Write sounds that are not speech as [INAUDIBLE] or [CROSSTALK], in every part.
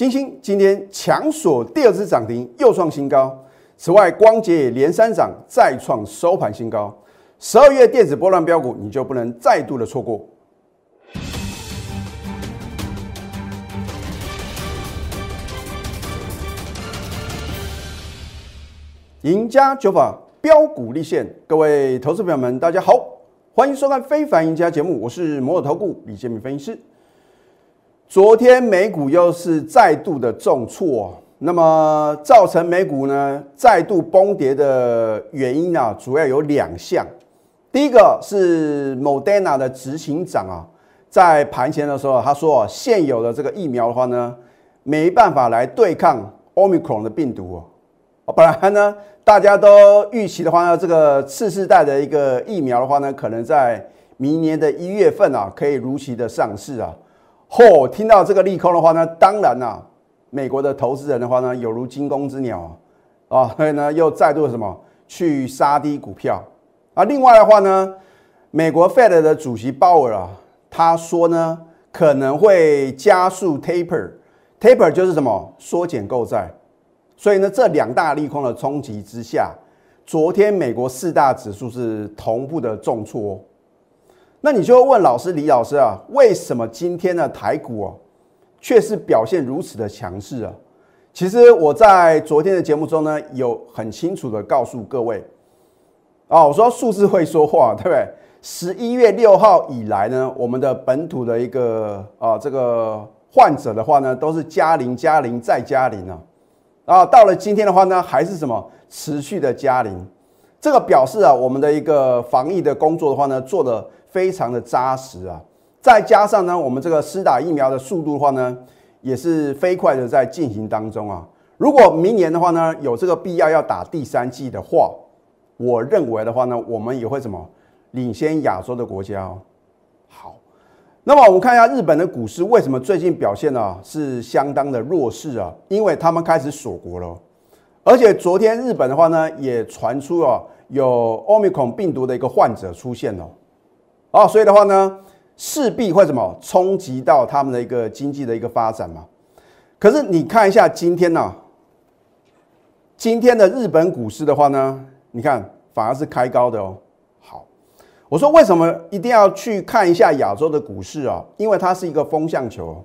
金星今天强锁第二次涨停，又创新高。此外，光捷也连三涨，再创收盘新高。十二月电子波浪标股，你就不能再度的错过。赢家九法标股立现，各位投资朋友们，大家好，欢迎收看《非凡赢家》节目，我是摩尔投顾李建明分析师。昨天美股又是再度的重挫，那么造成美股呢再度崩跌的原因啊，主要有两项。第一个是 Moderna 的执行长啊，在盘前的时候他说，现有的这个疫苗的话呢，没办法来对抗 Omicron 的病毒哦。本来呢。大家都预期的话呢，这个次世代的一个疫苗的话呢，可能在明年的一月份啊，可以如期的上市啊。嚯，听到这个利空的话呢，当然啦，美国的投资人的话呢，有如惊弓之鸟啊，啊，所以呢，又再度什么去杀低股票啊。另外的话呢，美国 Fed 的主席鲍尔啊，他说呢，可能会加速 taper，taper 就是什么缩减购债。所以呢，这两大利空的冲击之下，昨天美国四大指数是同步的重挫。那你就会问老师李老师啊，为什么今天的台股哦，却是表现如此的强势啊？其实我在昨天的节目中呢，有很清楚的告诉各位啊，我说数字会说话，对不对？十一月六号以来呢，我们的本土的一个啊这个患者的话呢，都是加零加零再加零啊。啊，到了今天的话呢，还是什么持续的加零，这个表示啊，我们的一个防疫的工作的话呢，做的非常的扎实啊。再加上呢，我们这个施打疫苗的速度的话呢，也是飞快的在进行当中啊。如果明年的话呢，有这个必要要打第三季的话，我认为的话呢，我们也会什么领先亚洲的国家哦。好。那么我们看一下日本的股市为什么最近表现呢是相当的弱势啊？因为他们开始锁国了，而且昨天日本的话呢也传出啊有奥密克戎病毒的一个患者出现了，哦，所以的话呢势必会什么冲击到他们的一个经济的一个发展嘛。可是你看一下今天呢，今天的日本股市的话呢，你看反而是开高的哦。好我说为什么一定要去看一下亚洲的股市啊？因为它是一个风向球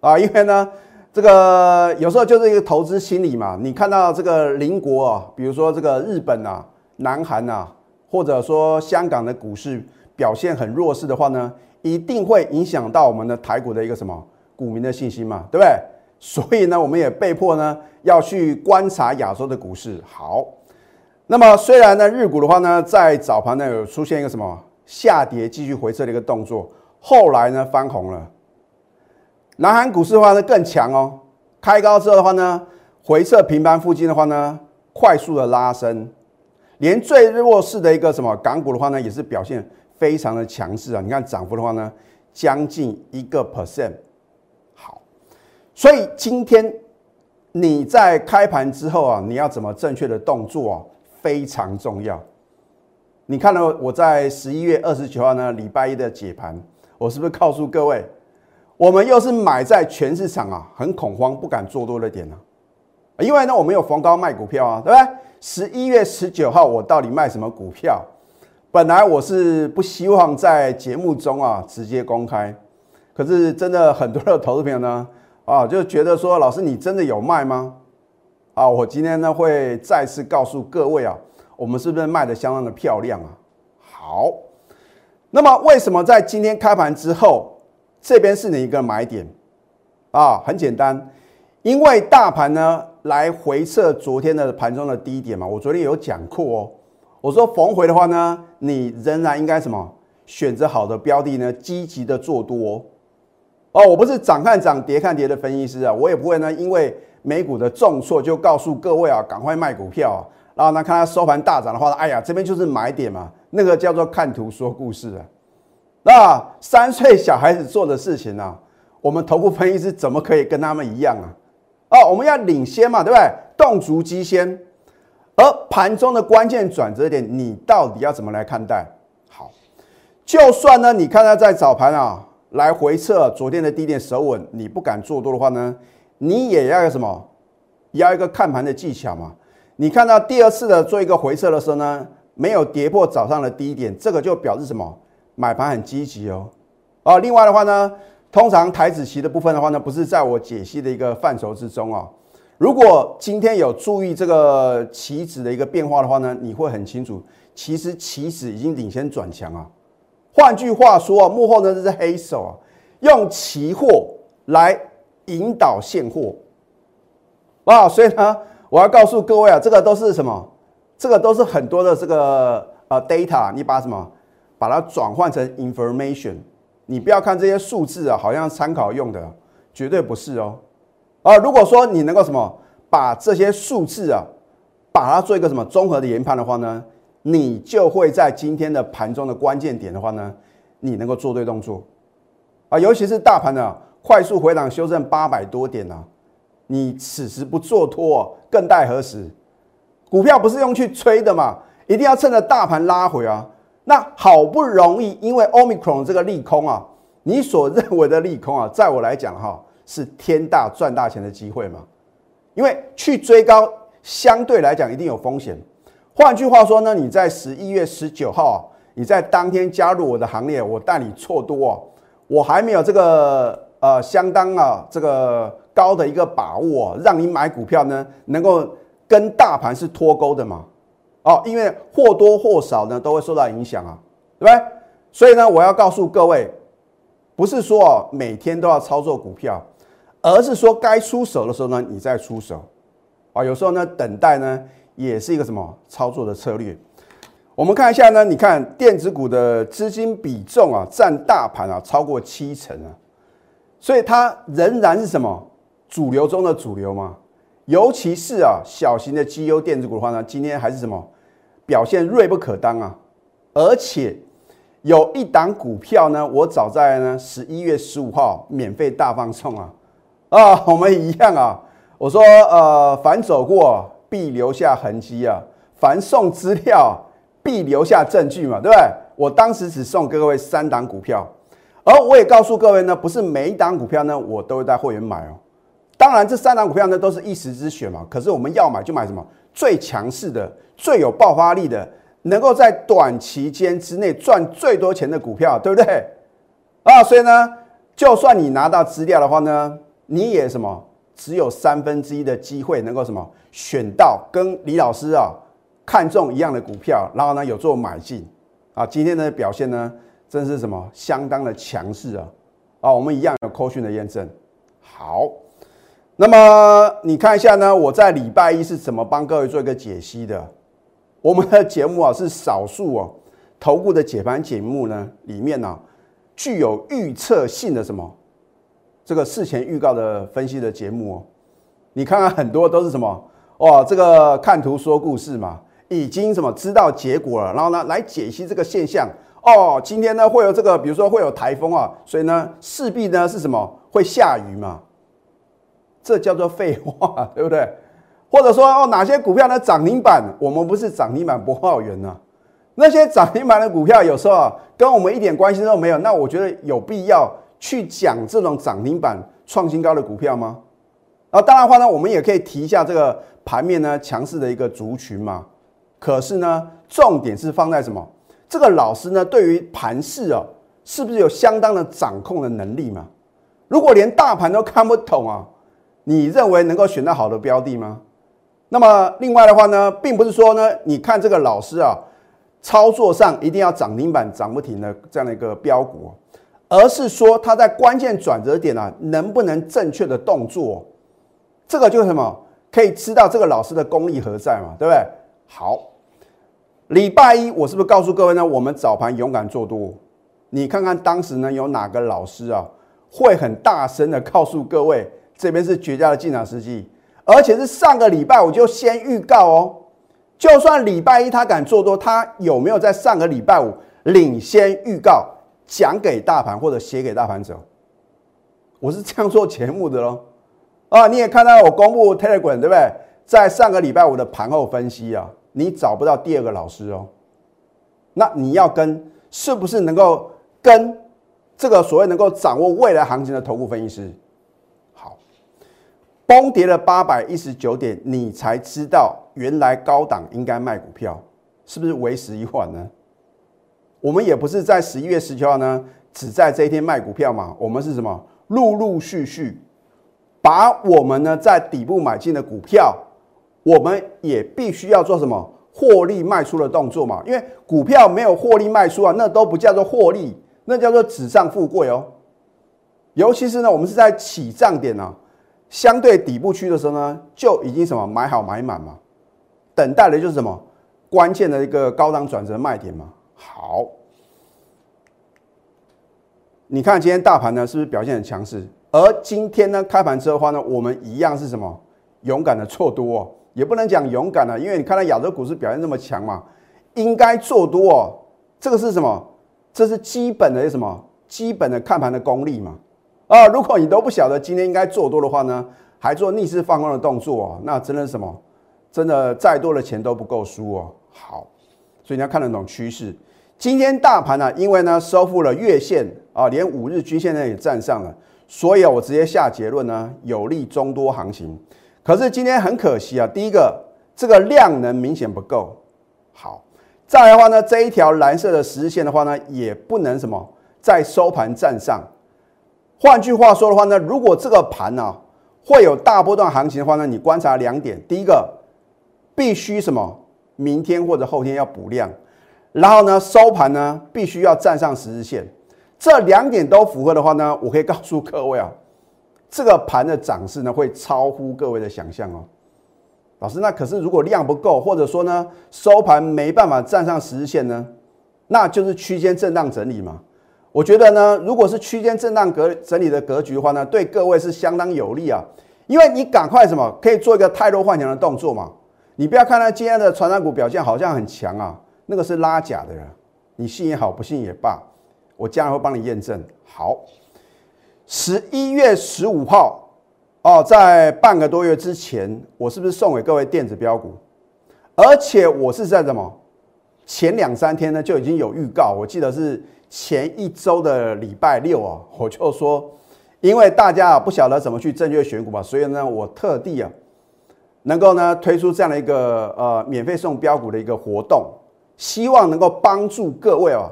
啊。因为呢，这个有时候就是一个投资心理嘛。你看到这个邻国啊，比如说这个日本啊、南韩啊，或者说香港的股市表现很弱势的话呢，一定会影响到我们的台股的一个什么股民的信心嘛，对不对？所以呢，我们也被迫呢要去观察亚洲的股市。好。那么虽然呢，日股的话呢，在早盘呢有出现一个什么下跌、继续回撤的一个动作，后来呢翻红了。南韩股市的话呢更强哦，开高之后的话呢，回撤平盘附近的话呢，快速的拉升，连最弱势的一个什么港股的话呢，也是表现非常的强势啊。你看涨幅的话呢，将近一个 percent。好，所以今天你在开盘之后啊，你要怎么正确的动作啊？非常重要。你看到我在十一月二十九号呢，礼拜一的解盘，我是不是告诉各位，我们又是买在全市场啊，很恐慌，不敢做多的点呢？因为呢，我们有逢高卖股票啊，对不对？十一月十九号，我到底卖什么股票？本来我是不希望在节目中啊直接公开，可是真的很多的投资朋友呢，啊，就觉得说，老师你真的有卖吗？啊，我今天呢会再次告诉各位啊，我们是不是卖的相当的漂亮啊？好，那么为什么在今天开盘之后，这边是哪一个买点？啊，很简单，因为大盘呢来回测昨天的盘中的低点嘛。我昨天有讲过哦，我说逢回的话呢，你仍然应该什么选择好的标的呢，积极的做多。哦，我不是涨看涨跌看跌的分析师啊，我也不会呢，因为。美股的重挫就告诉各位啊，赶快卖股票啊！然后呢，看它收盘大涨的话，哎呀，这边就是买点嘛。那个叫做看图说故事啊。那三岁小孩子做的事情呢，我们头部分析师怎么可以跟他们一样啊？哦，我们要领先嘛，对不对？动足机先。而盘中的关键转折点，你到底要怎么来看待？好，就算呢，你看它在早盘啊来回测昨天的低点守稳，你不敢做多的话呢？你也要有什么？要一个看盘的技巧嘛。你看到第二次的做一个回撤的时候呢，没有跌破早上的低点，这个就表示什么？买盘很积极哦。啊，另外的话呢，通常台子期的部分的话呢，不是在我解析的一个范畴之中啊。如果今天有注意这个期指的一个变化的话呢，你会很清楚，其实期指已经领先转强啊。换句话说啊，幕后呢这是黑手啊，用期货来引导现货啊，所以呢，我要告诉各位啊，这个都是什么？这个都是很多的这个呃 data，你把什么把它转换成 information，你不要看这些数字啊，好像参考用的，绝对不是哦。啊，如果说你能够什么把这些数字啊，把它做一个什么综合的研判的话呢，你就会在今天的盘中的关键点的话呢，你能够做对动作啊，尤其是大盘呢快速回档修正八百多点啊，你此时不做多更待何时？股票不是用去吹的嘛，一定要趁着大盘拉回啊。那好不容易因为 Omicron 这个利空啊，你所认为的利空啊，在我来讲哈。是天大赚大钱的机会嘛？因为去追高相对来讲一定有风险。换句话说呢，你在十一月十九号，你在当天加入我的行列，我带你错多哦。我还没有这个呃相当啊这个高的一个把握，让你买股票呢能够跟大盘是脱钩的嘛？哦，因为或多或少呢都会受到影响啊，对不对？所以呢，我要告诉各位，不是说哦每天都要操作股票。而是说该出手的时候呢，你再出手，啊，有时候呢等待呢也是一个什么操作的策略。我们看一下呢，你看电子股的资金比重啊，占大盘啊超过七成啊，所以它仍然是什么主流中的主流嘛。尤其是啊小型的绩优电子股的话呢，今天还是什么表现锐不可当啊。而且有一档股票呢，我早在呢十一月十五号免费大放送啊。啊，[LAUGHS] 我们一样啊！我说，呃，凡走过必留下痕迹啊，凡送资料必留下证据嘛，对不对？我当时只送各位三档股票，而我也告诉各位呢，不是每一档股票呢，我都会带会员买哦。当然，这三档股票呢，都是一时之选嘛。可是我们要买就买什么最强势的、最有爆发力的，能够在短期间之内赚最多钱的股票，对不对？啊，所以呢，就算你拿到资料的话呢。你也什么只有三分之一的机会能够什么选到跟李老师啊看中一样的股票，然后呢有做买进啊，今天的表现呢真是什么相当的强势啊啊，我们一样有扣讯的验证。好，那么你看一下呢，我在礼拜一是怎么帮各位做一个解析的？我们的节目啊是少数哦，头部的解盘节目呢里面呢具有预测性的什么？这个事前预告的分析的节目哦，你看看很多都是什么哦？这个看图说故事嘛，已经什么知道结果了，然后呢来解析这个现象哦。今天呢会有这个，比如说会有台风啊，所以呢势必呢是什么会下雨嘛？这叫做废话，[LAUGHS] 对不对？或者说哦哪些股票呢涨停板？我们不是涨停板播报员呢？那些涨停板的股票有时候啊跟我们一点关系都没有，那我觉得有必要。去讲这种涨停板创新高的股票吗？啊，当然话呢，我们也可以提一下这个盘面呢强势的一个族群嘛。可是呢，重点是放在什么？这个老师呢，对于盘势哦，是不是有相当的掌控的能力嘛？如果连大盘都看不懂啊，你认为能够选到好的标的吗？那么另外的话呢，并不是说呢，你看这个老师啊，操作上一定要涨停板涨不停的这样的一个标股。而是说他在关键转折点啊，能不能正确的动作？这个就是什么？可以知道这个老师的功力何在嘛？对不对？好，礼拜一我是不是告诉各位呢？我们早盘勇敢做多，你看看当时呢有哪个老师啊会很大声的告诉各位这边是绝佳的进场时机？而且是上个礼拜我就先预告哦，就算礼拜一他敢做多，他有没有在上个礼拜五领先预告？讲给大盘或者写给大盘走，我是这样做节目的喽。啊，你也看到我公布 Telegram 对不对？在上个礼拜五的盘后分析啊，你找不到第二个老师哦。那你要跟是不是能够跟这个所谓能够掌握未来行情的头部分析师？好，崩跌了八百一十九点，你才知道原来高档应该卖股票，是不是为时已晚呢？我们也不是在十一月十九号呢，只在这一天卖股票嘛，我们是什么？陆陆续续把我们呢在底部买进的股票，我们也必须要做什么？获利卖出的动作嘛，因为股票没有获利卖出啊，那都不叫做获利，那叫做纸上富贵哦。尤其是呢，我们是在起涨点呢，相对底部区的时候呢，就已经什么买好买满嘛，等待的就是什么关键的一个高档转折卖点嘛。好，你看今天大盘呢是不是表现很强势？而今天呢开盘之后的话呢，我们一样是什么勇敢的做多哦。也不能讲勇敢了，因为你看到亚洲股市表现那么强嘛，应该做多哦。这个是什么？这是基本的什么？基本的看盘的功力嘛。啊，如果你都不晓得今天应该做多的话呢，还做逆势放空的动作哦，那真的是什么？真的再多的钱都不够输哦。好，所以你要看得懂趋势。今天大盘呢，因为呢收复了月线啊，连五日均线呢也站上了，所以啊，我直接下结论呢，有利中多行情。可是今天很可惜啊，第一个这个量能明显不够好，再来的话呢，这一条蓝色的十日线的话呢，也不能什么在收盘站上。换句话说的话呢，如果这个盘呢会有大波段行情的话呢，你观察两点，第一个必须什么，明天或者后天要补量，然后呢收盘呢必须要站上十日线，这两点都符合的话呢，我可以告诉各位啊。这个盘的涨势呢，会超乎各位的想象哦。老师，那可是如果量不够，或者说呢收盘没办法站上十日线呢，那就是区间震荡整理嘛。我觉得呢，如果是区间震荡格整理的格局的话呢，对各位是相当有利啊，因为你赶快什么可以做一个太弱换强的动作嘛。你不要看它今天的传染股表现好像很强啊，那个是拉假的人，你信也好，不信也罢，我将来会帮你验证。好。十一月十五号，哦，在半个多月之前，我是不是送给各位电子标股？而且我是在什么前两三天呢就已经有预告，我记得是前一周的礼拜六啊，我就说，因为大家啊不晓得怎么去正确选股嘛，所以呢，我特地啊能够呢推出这样的一个呃免费送标股的一个活动，希望能够帮助各位哦，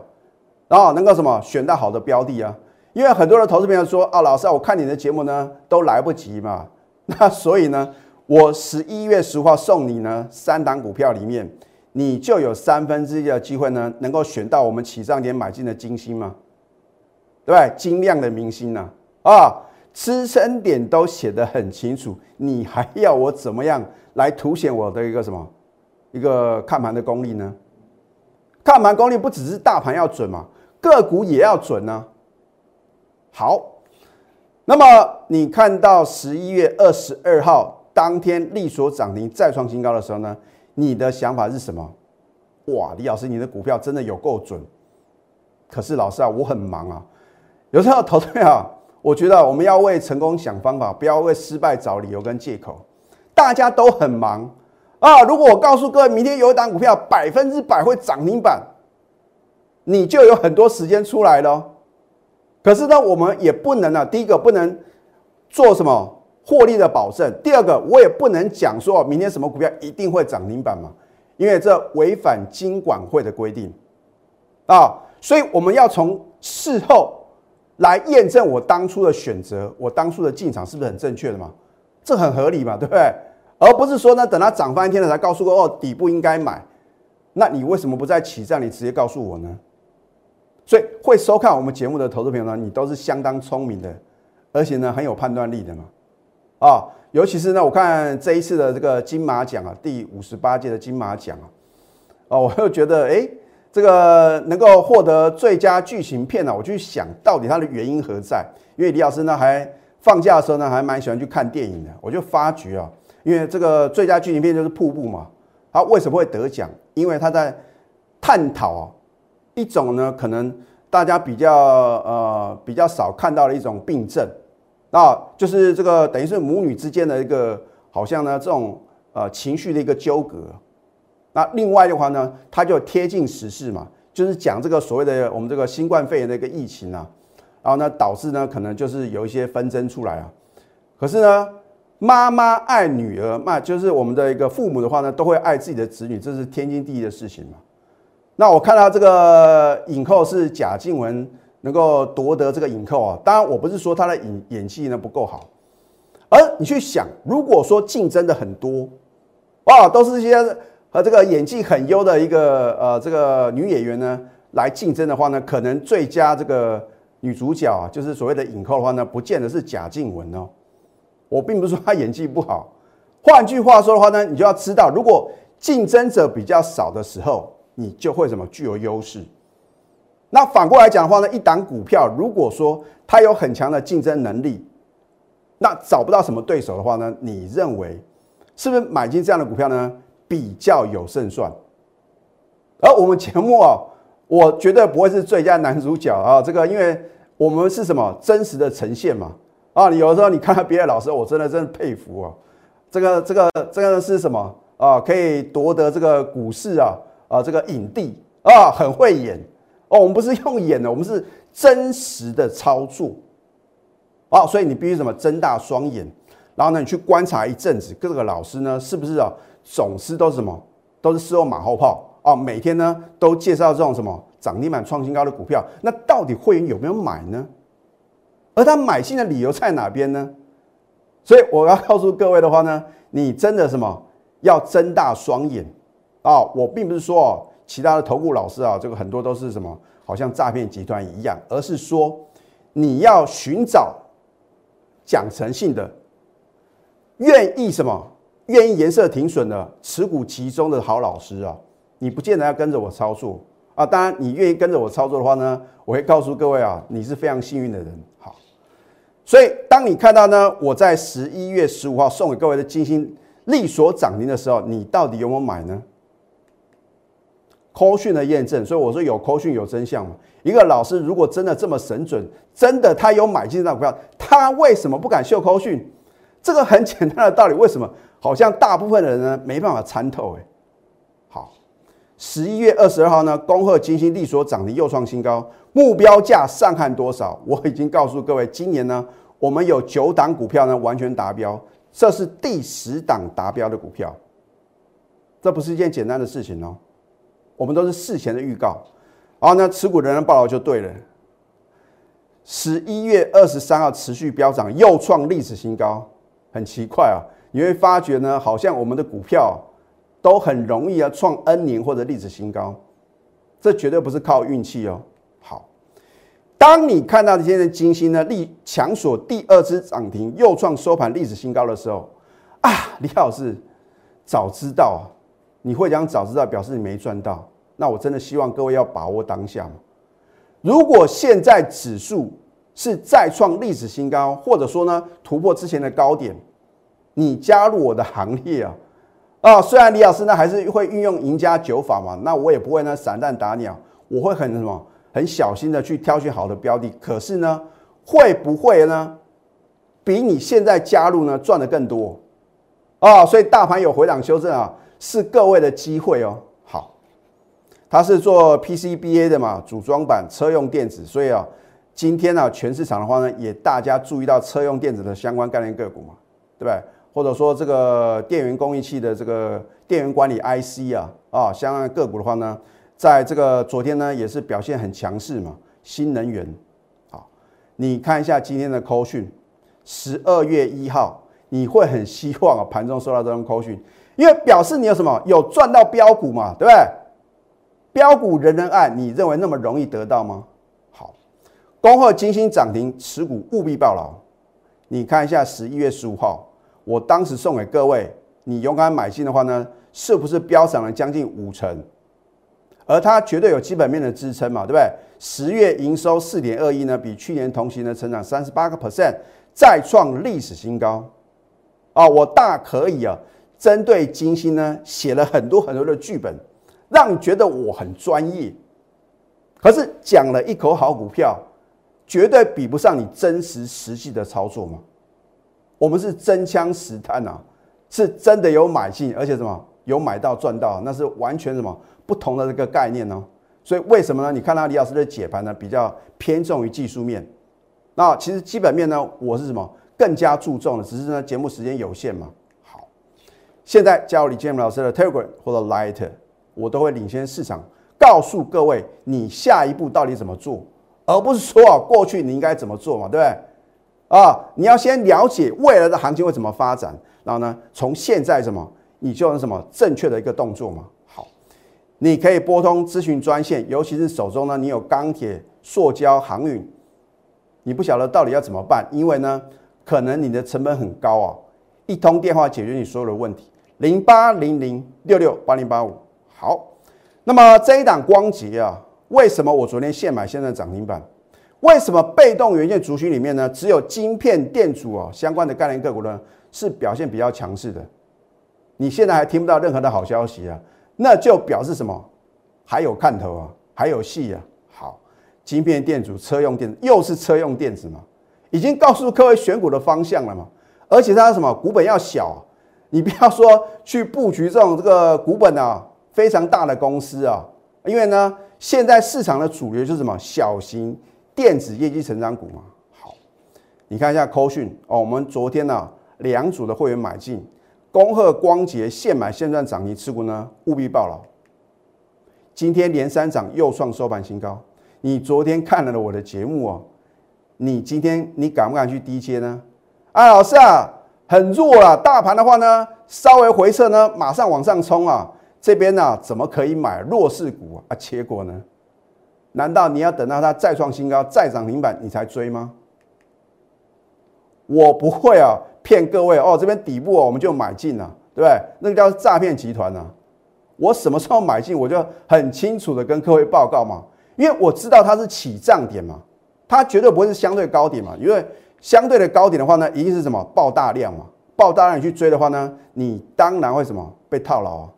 然后能够什么选到好的标的啊。因为很多的投资朋友说啊，老师啊，我看你的节目呢都来不及嘛，[LAUGHS] 那所以呢，我十一月十号送你呢三档股票里面，你就有三分之一的机会呢能够选到我们起涨点买进的金星嘛？对不对？金亮的明星呢？啊，支撑点都写得很清楚，你还要我怎么样来凸显我的一个什么一个看盘的功力呢？看盘功力不只是大盘要准嘛，个股也要准呢。好，那么你看到十一月二十二号当天利所涨停再创新高的时候呢，你的想法是什么？哇，李老师，你的股票真的有够准。可是老师啊，我很忙啊，有时候投资啊，我觉得我们要为成功想方法，不要为失败找理由跟借口。大家都很忙啊，如果我告诉各位，明天有一档股票百分之百会涨停板，你就有很多时间出来了。可是呢，我们也不能呢。第一个不能做什么获利的保证，第二个我也不能讲说明天什么股票一定会涨停板嘛，因为这违反金管会的规定啊。所以我们要从事后来验证我当初的选择，我当初的进场是不是很正确的嘛？这很合理嘛，对不对？而不是说呢，等它涨翻天了才告诉我哦，底部应该买。那你为什么不在起站你直接告诉我呢？所以会收看我们节目的投资朋友呢，你都是相当聪明的，而且呢很有判断力的嘛，啊，尤其是呢，我看这一次的这个金马奖啊，第五十八届的金马奖啊，哦，我又觉得哎，这个能够获得最佳剧情片呢，我去想到底它的原因何在？因为李老师呢还放假的时候呢，还蛮喜欢去看电影的，我就发觉啊，因为这个最佳剧情片就是《瀑布》嘛，它为什么会得奖？因为他在探讨啊。一种呢，可能大家比较呃比较少看到的一种病症，啊，就是这个等于是母女之间的一个好像呢这种呃情绪的一个纠葛。那另外的话呢，它就贴近时事嘛，就是讲这个所谓的我们这个新冠肺炎的一个疫情啊，然后呢导致呢可能就是有一些纷争出来啊。可是呢，妈妈爱女儿，那就是我们的一个父母的话呢，都会爱自己的子女，这是天经地义的事情嘛。那我看到这个影后是贾静雯能够夺得这个影后啊，当然我不是说她的演演技呢不够好，而你去想，如果说竞争的很多，哇，都是一些和这个演技很优的一个呃这个女演员呢来竞争的话呢，可能最佳这个女主角啊，就是所谓的影后的话呢，不见得是贾静雯哦。我并不是说她演技不好，换句话说的话呢，你就要知道，如果竞争者比较少的时候。你就会什么具有优势。那反过来讲的话呢，一档股票如果说它有很强的竞争能力，那找不到什么对手的话呢，你认为是不是买进这样的股票呢比较有胜算？而我们节目啊，[LAUGHS] 我绝对不会是最佳男主角啊，这个因为我们是什么真实的呈现嘛啊，你有的时候你看到别的老师，我真的真的佩服啊，这个这个这个是什么啊？可以夺得这个股市啊。啊，这个影帝啊，很会演哦。我们不是用演的，我们是真实的操作啊。所以你必须什么睁大双眼，然后呢，你去观察一阵子，各个老师呢，是不是啊，总是都是什么，都是事后马后炮啊？每天呢，都介绍这种什么涨停板创新高的股票，那到底会员有没有买呢？而他买进的理由在哪边呢？所以我要告诉各位的话呢，你真的什么要睁大双眼。啊，我并不是说哦，其他的投顾老师啊，这个很多都是什么，好像诈骗集团一样，而是说你要寻找讲诚信的，愿意什么，愿意颜色停损的，持股集中的好老师啊，你不见得要跟着我操作啊。当然，你愿意跟着我操作的话呢，我会告诉各位啊，你是非常幸运的人。好，所以当你看到呢，我在十一月十五号送给各位的金星利所涨停的时候，你到底有没有买呢？扣讯的验证，所以我说有扣讯有真相嘛。一个老师如果真的这么神准，真的他有买进这张股票，他为什么不敢秀扣讯？这个很简单的道理，为什么？好像大部分的人呢没办法参透。哎，好，十一月二十二号呢，恭贺金星利所涨停又创新高，目标价上看多少？我已经告诉各位，今年呢，我们有九档股票呢完全达标，这是第十档达标的股票，这不是一件简单的事情哦。我们都是事前的预告，然后呢，持股人人报道就对了。十一月二十三号持续飙涨，又创历史新高，很奇怪啊！你会发觉呢，好像我们的股票都很容易啊创 N 年或者历史新高，这绝对不是靠运气哦。好，当你看到今天的金星呢，力强锁第二次涨停，又创收盘历史新高的时候，啊，李老师早知道啊！你会讲早知道，表示你没赚到。那我真的希望各位要把握当下。如果现在指数是再创历史新高，或者说呢突破之前的高点，你加入我的行列啊啊！虽然李老师呢还是会运用赢家九法嘛，那我也不会呢散弹打鸟，我会很什么很小心的去挑选好的标的。可是呢，会不会呢比你现在加入呢赚的更多啊？所以大盘有回档修正啊。是各位的机会哦。好，它是做 PCBA 的嘛，组装板车用电子，所以啊，今天呢，全市场的话呢，也大家注意到车用电子的相关概念个股嘛，对不对？或者说这个电源供应器的这个电源管理 IC 啊，啊，相关个股的话呢，在这个昨天呢，也是表现很强势嘛。新能源，好，你看一下今天的扣讯，十二月一号，你会很希望啊，盘中收到这种扣讯。因为表示你有什么有赚到标股嘛，对不对？标股人人爱，你认为那么容易得到吗？好，恭贺金星涨停，持股务必报牢。你看一下十一月十五号，我当时送给各位，你勇敢买进的话呢，是不是飙涨了将近五成？而它绝对有基本面的支撑嘛，对不对？十月营收四点二亿呢，比去年同期呢成长三十八个 percent，再创历史新高。啊，我大可以啊。针对金星呢，写了很多很多的剧本，让你觉得我很专业。可是讲了一口好股票，绝对比不上你真实实际的操作嘛。我们是真枪实弹啊，是真的有买进，而且什么有买到赚到，那是完全什么不同的这个概念呢？所以为什么呢？你看到李老师的解盘呢，比较偏重于技术面。那其实基本面呢，我是什么更加注重的，只是呢节目时间有限嘛。好，现在加入李建明老师的 Telegram 或者 Light，我都会领先市场，告诉各位你下一步到底怎么做，而不是说啊过去你应该怎么做嘛，对不对？啊，你要先了解未来的行情会怎么发展，然后呢，从现在什么，你就有什么正确的一个动作嘛。好，你可以拨通咨询专线，尤其是手中呢你有钢铁、塑胶、航运。你不晓得到底要怎么办，因为呢，可能你的成本很高啊，一通电话解决你所有的问题，零八零零六六八零八五。好，那么这一档光捷啊，为什么我昨天现买现在涨停板？为什么被动元件族群里面呢，只有晶片电阻哦相关的概念个股呢是表现比较强势的？你现在还听不到任何的好消息啊，那就表示什么？还有看头啊，还有戏啊。好，晶片电阻、车用电子，又是车用电子嘛？已经告诉各位选股的方向了嘛？而且它什么股本要小，你不要说去布局这种这个股本啊非常大的公司啊，因为呢，现在市场的主流就是什么小型电子业绩成长股嘛。好，你看一下扣讯哦，我们昨天呢两组的会员买进，恭贺光捷现买现赚涨停持股呢务必报牢。今天连三涨又创收盘新高。你昨天看了我的节目哦，你今天你敢不敢去低接呢？啊，老师啊，很弱啊，大盘的话呢，稍微回撤呢，马上往上冲啊，这边呢怎么可以买弱势股啊？啊，结果呢？难道你要等到它再创新高、再涨停板你才追吗？我不会啊，骗各位哦，这边底部我们就买进了，对不对？那个叫诈骗集团啊！我什么时候买进，我就很清楚的跟各位报告嘛。因为我知道它是起涨点嘛，它绝对不会是相对高点嘛。因为相对的高点的话呢，一定是什么爆大量嘛，爆大量你去追的话呢，你当然会什么被套牢啊。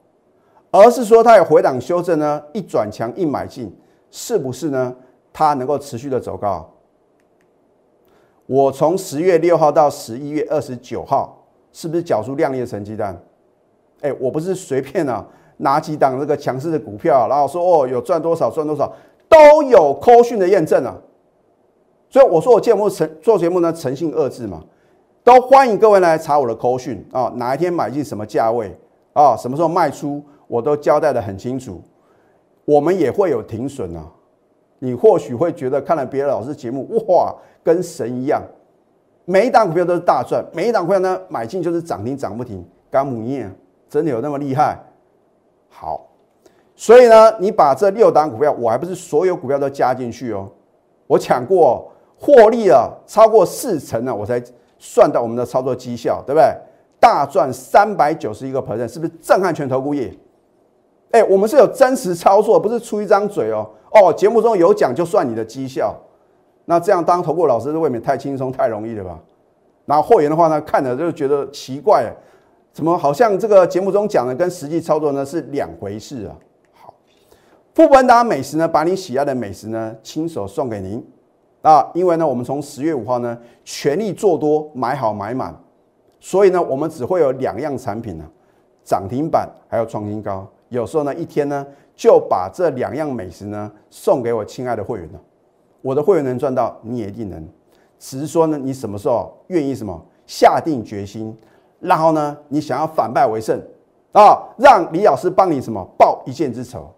而是说它有回档修正呢，一转强一买进，是不是呢？它能够持续的走高？我从十月六号到十一月二十九号，是不是缴出亮丽的成绩单？哎，我不是随便啊拿几档这个强势的股票，然后说哦有赚多少赚多少。都有扣讯的验证啊，所以我说我节目诚做节目呢，诚信二字嘛，都欢迎各位来查我的扣讯啊，哪一天买进什么价位啊，什么时候卖出，我都交代的很清楚。我们也会有停损啊，你或许会觉得看了别的老师节目，哇，跟神一样，每一档股票都是大赚，每一档股票呢买进就是涨停涨不停，干母业真的有那么厉害？好。所以呢，你把这六档股票，我还不是所有股票都加进去哦。我抢过获利了超过四成呢，我才算到我们的操作绩效，对不对？大赚三百九十一个 percent，是不是震撼全投顾业？哎，我们是有真实操作，不是出一张嘴哦。哦，节目中有讲就算你的绩效，那这样当投顾老师未免太轻松太容易了吧？然后会员的话呢，看着就觉得奇怪，怎么好像这个节目中讲的跟实际操作呢是两回事啊？好富本达美食呢，把你喜爱的美食呢，亲手送给您啊！因为呢，我们从十月五号呢，全力做多，买好买满，所以呢，我们只会有两样产品呢，涨停板还有创新高。有时候呢，一天呢，就把这两样美食呢，送给我亲爱的会员了。我的会员能赚到，你也一定能。只是说呢，你什么时候愿意什么下定决心，然后呢，你想要反败为胜啊，让李老师帮你什么报一箭之仇。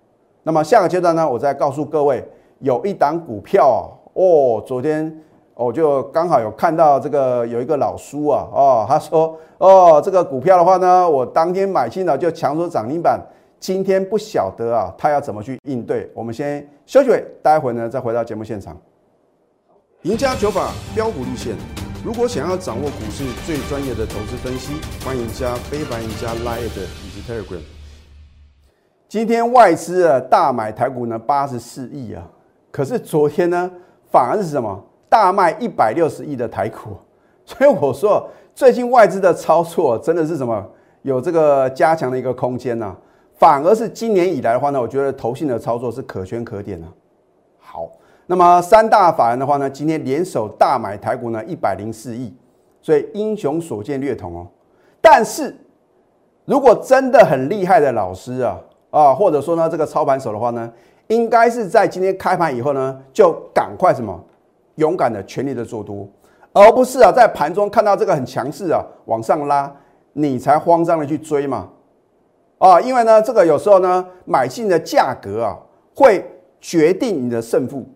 那么下个阶段呢，我再告诉各位，有一档股票哦，昨天我就刚好有看到这个有一个老叔啊，哦，他说哦，这个股票的话呢，我当天买进了就强出涨停板，今天不晓得啊，他要怎么去应对？我们先休息会，待会呢再回到节目现场。赢家九法标股立线，如果想要掌握股市最专业的投资分析，欢迎加非凡、赢家 Line 以及 Telegram。今天外资啊大买台股呢八十四亿啊，可是昨天呢反而是什么大卖一百六十亿的台股，所以我说最近外资的操作真的是什么有这个加强的一个空间呢？反而是今年以来的话呢，我觉得投信的操作是可圈可点的。好，那么三大法人的话呢，今天联手大买台股呢一百零四亿，所以英雄所见略同哦。但是如果真的很厉害的老师啊。啊，或者说呢，这个操盘手的话呢，应该是在今天开盘以后呢，就赶快什么勇敢的全力的做多，而不是啊在盘中看到这个很强势啊往上拉，你才慌张的去追嘛。啊，因为呢，这个有时候呢，买进的价格啊，会决定你的胜负。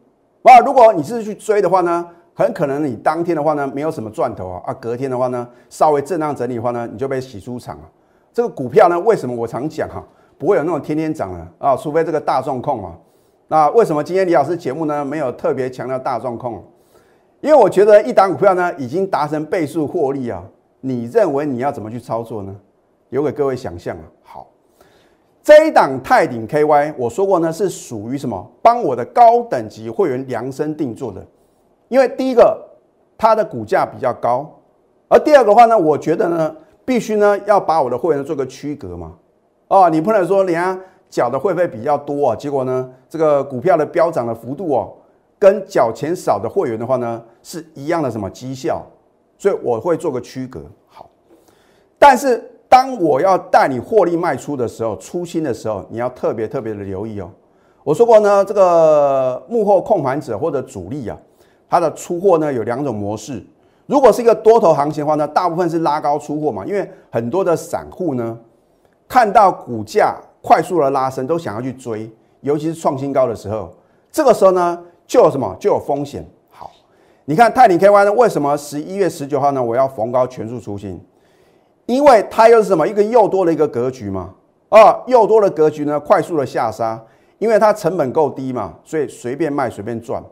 啊，如果你是去追的话呢，很可能你当天的话呢，没有什么赚头啊。啊，隔天的话呢，稍微震荡整理的话呢，你就被洗出场了。这个股票呢，为什么我常讲哈，不会有那种天天涨的啊？除非这个大众控啊。那为什么今天李老师节目呢，没有特别强调大众控？因为我觉得一档股票呢，已经达成倍数获利啊，你认为你要怎么去操作呢？留给各位想象啊。好。这一档泰鼎 KY，我说过呢，是属于什么？帮我的高等级会员量身定做的。因为第一个，它的股价比较高；而第二个的话呢，我觉得呢，必须呢要把我的会员做个区隔嘛。哦，你不能说人家缴的会费比较多啊，结果呢，这个股票的飙涨的幅度哦，跟缴钱少的会员的话呢，是一样的什么绩效？所以我会做个区隔。好，但是。当我要带你获利卖出的时候，出新的时候，你要特别特别的留意哦。我说过呢，这个幕后控盘者或者主力啊，他的出货呢有两种模式。如果是一个多头行情的话呢，大部分是拉高出货嘛，因为很多的散户呢看到股价快速的拉升，都想要去追，尤其是创新高的时候，这个时候呢就有什么就有风险。好，你看泰鼎 KY 呢，为什么十一月十九号呢我要逢高全数出清？因为它又是什么一个又多的一个格局嘛，啊，又多的格局呢，快速的下杀，因为它成本够低嘛，所以随便卖随便赚。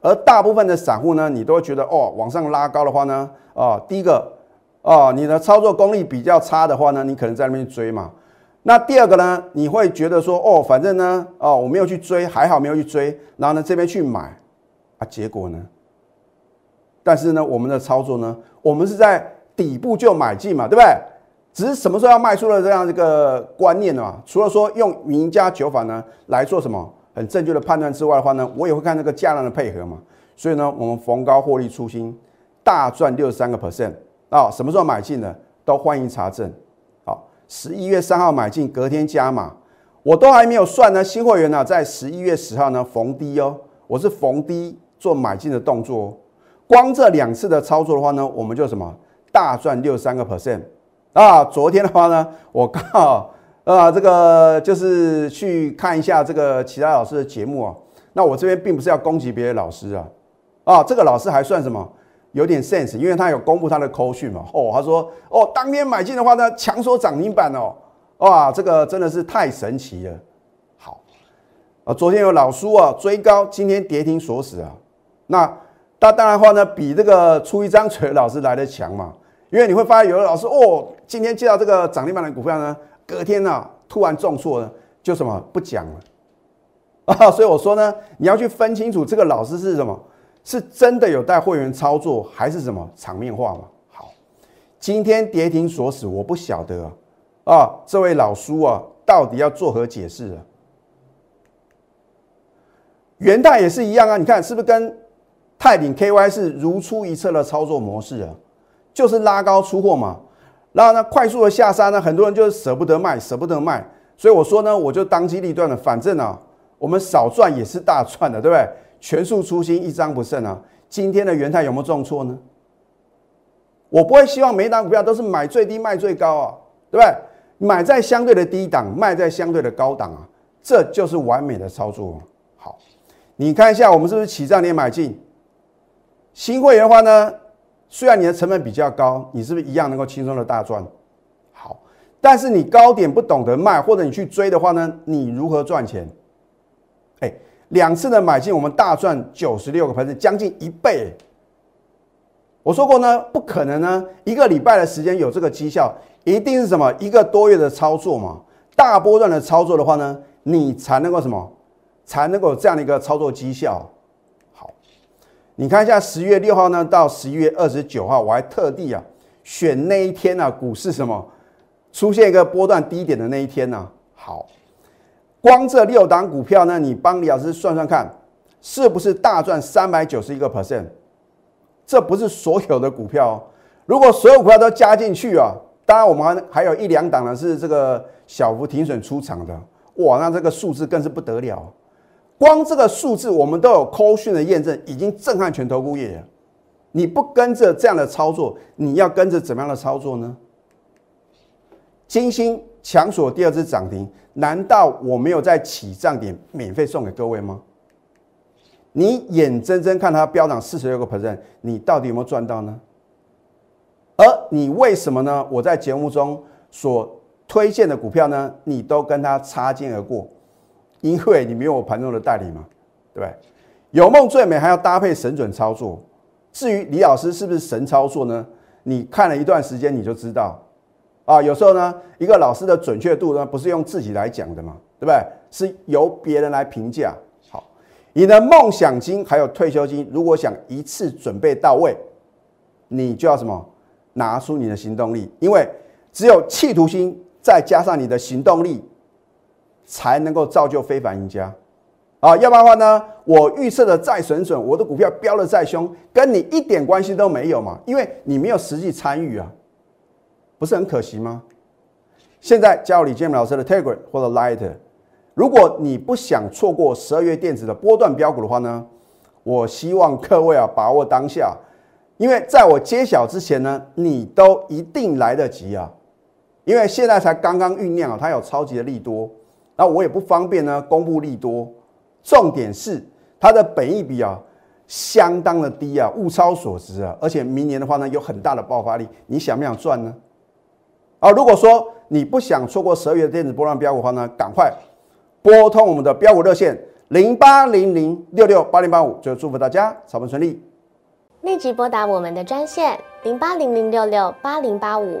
而大部分的散户呢，你都会觉得哦，往上拉高的话呢，啊，第一个，啊，你的操作功力比较差的话呢，你可能在那边追嘛。那第二个呢，你会觉得说哦，反正呢，哦，我没有去追，还好没有去追，然后呢这边去买，啊，结果呢？但是呢，我们的操作呢，我们是在。底部就买进嘛，对不对？只是什么时候要卖出的这样一个观念呢。除了说用名家九法呢来做什么很正确的判断之外的话呢，我也会看那个价量的配合嘛。所以呢，我们逢高获利出新，大赚六十三个 percent 啊！什么时候买进的都欢迎查证。好，十一月三号买进，隔天加码，我都还没有算呢。新会员呢，在十一月十号呢逢低哦，我是逢低做买进的动作。哦光这两次的操作的话呢，我们就什么？大赚六三个 percent 啊！昨天的话呢，我刚好啊，这个就是去看一下这个其他老师的节目啊。那我这边并不是要攻击别的老师啊，啊，这个老师还算什么？有点 sense，因为他有公布他的扣讯嘛。哦，他说哦，当天买进的话呢，强说涨停板哦，哇，这个真的是太神奇了。好啊，昨天有老叔啊追高，今天跌停锁死啊。那那当然话呢，比这个出一张嘴的老师来的强嘛。因为你会发现有的老师哦，今天接到这个涨停板的股票呢，隔天呢突然重挫了，就什么不讲了 [LAUGHS] 啊。所以我说呢，你要去分清楚这个老师是什么，是真的有带会员操作，还是什么场面话嘛？好，今天跌停锁死，我不晓得啊，啊这位老叔啊，到底要作何解释啊？元大也是一样啊，你看是不是跟泰鼎 KY 是如出一辙的操作模式啊？就是拉高出货嘛，然后呢，快速的下杀呢，很多人就是舍不得卖，舍不得卖，所以我说呢，我就当机立断了，反正啊，我们少赚也是大赚的，对不对？全数出清，一张不剩啊。今天的元泰有没有重挫呢？我不会希望每一档股票都是买最低卖最高啊，对不对？买在相对的低档，卖在相对的高档啊，这就是完美的操作。好，你看一下，我们是不是起涨点买进？新会员的话呢？虽然你的成本比较高，你是不是一样能够轻松的大赚？好，但是你高点不懂得卖，或者你去追的话呢？你如何赚钱？哎，两次的买进，我们大赚九十六个百分将近一倍。我说过呢，不可能呢，一个礼拜的时间有这个绩效，一定是什么一个多月的操作嘛？大波段的操作的话呢，你才能够什么？才能够有这样的一个操作绩效。你看一下十月六号呢，到十一月二十九号，我还特地啊选那一天呢，股市什么出现一个波段低点的那一天呢？好，光这六档股票呢，你帮李老师算算看，是不是大赚三百九十一个 percent？这不是所有的股票，如果所有股票都加进去啊，当然我们还有一两档呢是这个小幅停损出场的，哇，那这个数字更是不得了。光这个数字，我们都有扣讯的验证，已经震撼全投顾业了。你不跟着这样的操作，你要跟着怎么样的操作呢？金星强锁第二次涨停，难道我没有在起涨点免费送给各位吗？你眼睁睁看它飙涨四十六个 percent，你到底有没有赚到呢？而你为什么呢？我在节目中所推荐的股票呢，你都跟它擦肩而过，因为你没有我盘中的代理嘛，对不对？有梦最美，还要搭配神准操作。至于李老师是不是神操作呢？你看了一段时间你就知道。啊，有时候呢，一个老师的准确度呢，不是用自己来讲的嘛，对不对？是由别人来评价。好，你的梦想金还有退休金，如果想一次准备到位，你就要什么？拿出你的行动力，因为只有企图心再加上你的行动力，才能够造就非凡赢家。啊，要不然的话呢，我预测的再神准，我的股票飙的再凶，跟你一点关系都没有嘛，因为你没有实际参与啊。不是很可惜吗？现在加入李建明老师的 Telegram 或者 Light，如果你不想错过十二月电子的波段标股的话呢，我希望各位啊把握当下，因为在我揭晓之前呢，你都一定来得及啊，因为现在才刚刚酝酿啊，它有超级的利多，那我也不方便呢公布利多，重点是它的本益比啊相当的低啊，物超所值啊，而且明年的话呢有很大的爆发力，你想不想赚呢？啊，如果说你不想错过十二月的电子波浪标股的话呢，赶快拨通我们的标股热线零八零零六六八零八五，就祝福大家操盘顺利。立即拨打我们的专线零八零零六六八零八五